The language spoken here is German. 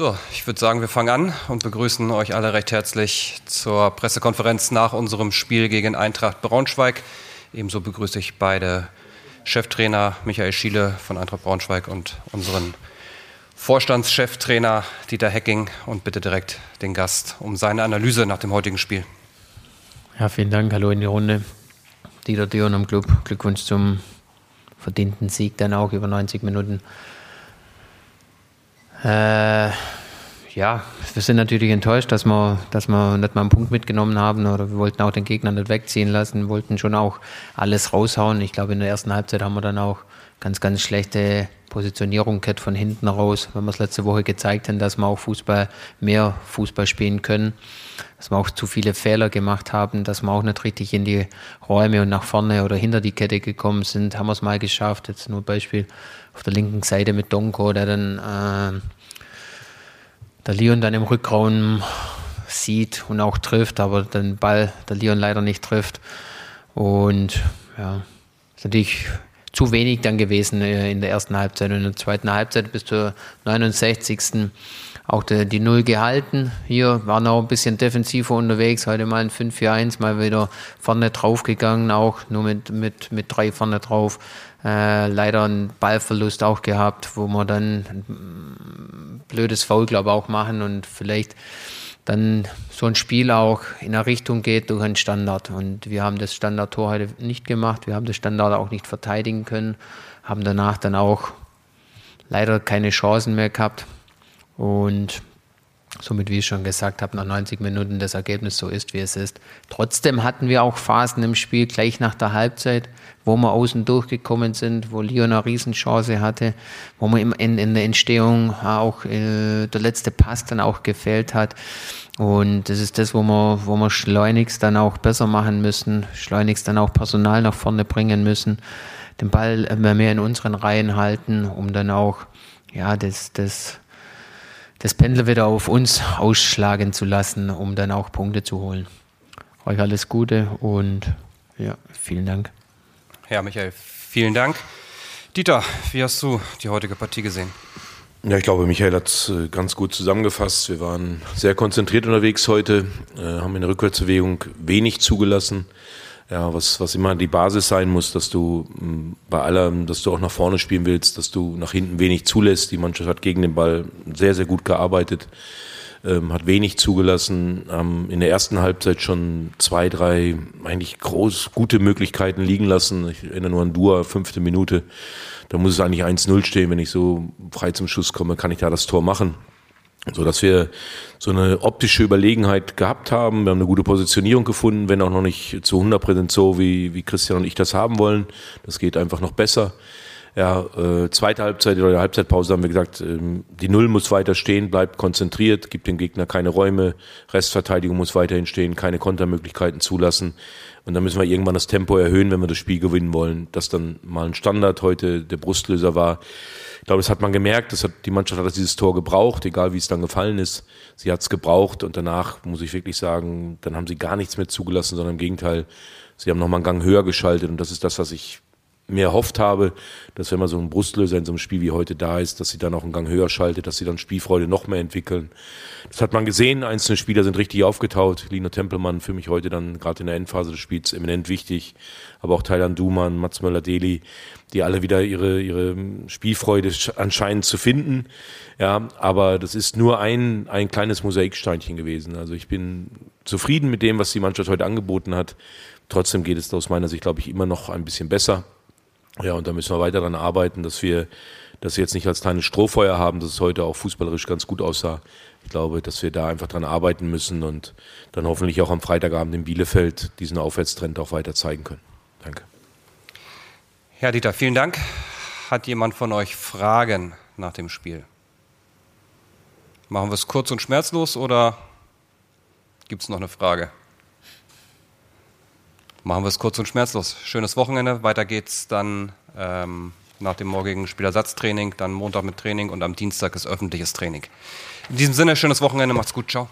So, ich würde sagen, wir fangen an und begrüßen euch alle recht herzlich zur Pressekonferenz nach unserem Spiel gegen Eintracht Braunschweig. Ebenso begrüße ich beide Cheftrainer Michael Schiele von Eintracht Braunschweig und unseren Vorstandscheftrainer Dieter Hecking und bitte direkt den Gast um seine Analyse nach dem heutigen Spiel. Ja, vielen Dank. Hallo in die Runde. Dieter Dion am Club. Glückwunsch zum verdienten Sieg dann auch über 90 Minuten. Äh, ja, wir sind natürlich enttäuscht, dass wir, dass wir nicht mal einen Punkt mitgenommen haben oder wir wollten auch den Gegner nicht wegziehen lassen, wollten schon auch alles raushauen. Ich glaube, in der ersten Halbzeit haben wir dann auch ganz, ganz schlechte Positionierung gehabt von hinten raus, wenn wir es letzte Woche gezeigt haben, dass wir auch Fußball, mehr Fußball spielen können, dass wir auch zu viele Fehler gemacht haben, dass wir auch nicht richtig in die Räume und nach vorne oder hinter die Kette gekommen sind, haben wir es mal geschafft. Jetzt nur Beispiel auf der linken Seite mit Donko, der dann äh, der Leon dann im Rückraum sieht und auch trifft, aber den Ball der Leon leider nicht trifft. Und ja, ist natürlich zu wenig dann gewesen äh, in der ersten Halbzeit. Und in der zweiten Halbzeit bis zur 69. auch die, die Null gehalten. Hier waren auch ein bisschen defensiver unterwegs. Heute mal ein 5-4-1, mal wieder vorne drauf gegangen, auch nur mit, mit, mit drei vorne drauf. Äh, leider einen Ballverlust auch gehabt, wo wir dann ein blödes Foul, glaube ich, auch machen und vielleicht dann so ein Spiel auch in eine Richtung geht durch einen Standard. Und wir haben das Standardtor heute nicht gemacht. Wir haben das Standard auch nicht verteidigen können, haben danach dann auch leider keine Chancen mehr gehabt. Und somit, wie ich schon gesagt habe, nach 90 Minuten das Ergebnis so ist, wie es ist. Trotzdem hatten wir auch Phasen im Spiel gleich nach der Halbzeit, wo wir außen durchgekommen sind, wo Lyon eine Riesenchance hatte, wo man in, in der Entstehung auch äh, der letzte Pass dann auch gefehlt hat. Und das ist das, wo wir, wo wir schleunigst dann auch besser machen müssen, schleunigst dann auch Personal nach vorne bringen müssen, den Ball mehr in unseren Reihen halten, um dann auch ja, das, das, das Pendel wieder auf uns ausschlagen zu lassen, um dann auch Punkte zu holen. Euch alles Gute und ja, vielen Dank. Ja, Michael, vielen Dank. Dieter, wie hast du die heutige Partie gesehen? Ja, ich glaube, Michael hat es äh, ganz gut zusammengefasst. Wir waren sehr konzentriert unterwegs heute, äh, haben in der Rückwärtsbewegung wenig zugelassen. Ja, was, was immer die Basis sein muss, dass du mm, bei allem, dass du auch nach vorne spielen willst, dass du nach hinten wenig zulässt. Die Mannschaft hat gegen den Ball sehr, sehr gut gearbeitet ähm, hat wenig zugelassen, haben in der ersten Halbzeit schon zwei, drei eigentlich groß gute Möglichkeiten liegen lassen. Ich erinnere nur an Dua, fünfte Minute. Da muss es eigentlich 1-0 stehen. Wenn ich so frei zum Schuss komme, kann ich da das Tor machen. So dass wir so eine optische Überlegenheit gehabt haben. Wir haben eine gute Positionierung gefunden, wenn auch noch nicht zu 100 Prozent so, wie, wie Christian und ich das haben wollen. Das geht einfach noch besser. Ja, äh, zweite Halbzeit oder Halbzeitpause haben wir gesagt, ähm, die Null muss weiter stehen, bleibt konzentriert, gibt dem Gegner keine Räume, Restverteidigung muss weiterhin stehen, keine Kontermöglichkeiten zulassen. Und dann müssen wir irgendwann das Tempo erhöhen, wenn wir das Spiel gewinnen wollen. Dass dann mal ein Standard heute der Brustlöser war. Ich glaube, das hat man gemerkt. Das hat, die Mannschaft hat dieses Tor gebraucht, egal wie es dann gefallen ist. Sie hat es gebraucht und danach muss ich wirklich sagen, dann haben sie gar nichts mehr zugelassen, sondern im Gegenteil, sie haben nochmal einen Gang höher geschaltet und das ist das, was ich mir erhofft habe, dass wenn man so ein Brustlöser in so einem Spiel wie heute da ist, dass sie dann auch einen Gang höher schaltet, dass sie dann Spielfreude noch mehr entwickeln. Das hat man gesehen, einzelne Spieler sind richtig aufgetaut. Lino Tempelmann für mich heute dann gerade in der Endphase des Spiels eminent wichtig, aber auch Thailand Duman, Mats Möller-Deli, die alle wieder ihre, ihre Spielfreude anscheinend zu finden. Ja, aber das ist nur ein, ein kleines Mosaiksteinchen gewesen. Also ich bin zufrieden mit dem, was die Mannschaft heute angeboten hat. Trotzdem geht es aus meiner Sicht, glaube ich, immer noch ein bisschen besser. Ja, und da müssen wir weiter daran arbeiten, dass wir das jetzt nicht als kleines Strohfeuer haben, dass es heute auch fußballerisch ganz gut aussah. Ich glaube, dass wir da einfach dran arbeiten müssen und dann hoffentlich auch am Freitagabend in Bielefeld diesen Aufwärtstrend auch weiter zeigen können. Danke. Herr Dieter, vielen Dank. Hat jemand von euch Fragen nach dem Spiel? Machen wir es kurz und schmerzlos oder gibt es noch eine Frage? Machen wir es kurz und schmerzlos. Schönes Wochenende. Weiter geht's dann ähm, nach dem morgigen Spielersatztraining, dann Montag mit Training und am Dienstag ist öffentliches Training. In diesem Sinne, schönes Wochenende. Macht's gut. Ciao.